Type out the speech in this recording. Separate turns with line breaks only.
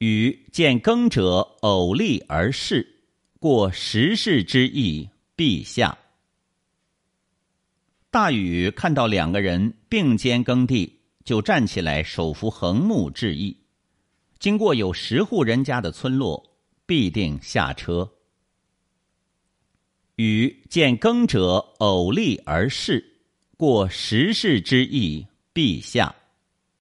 与见耕者偶立而视，过十世之意，陛下。大禹看到两个人并肩耕地，就站起来，手扶横木，致意。经过有十户人家的村落，必定下车。禹见耕者偶立而视，过十世之意，陛下。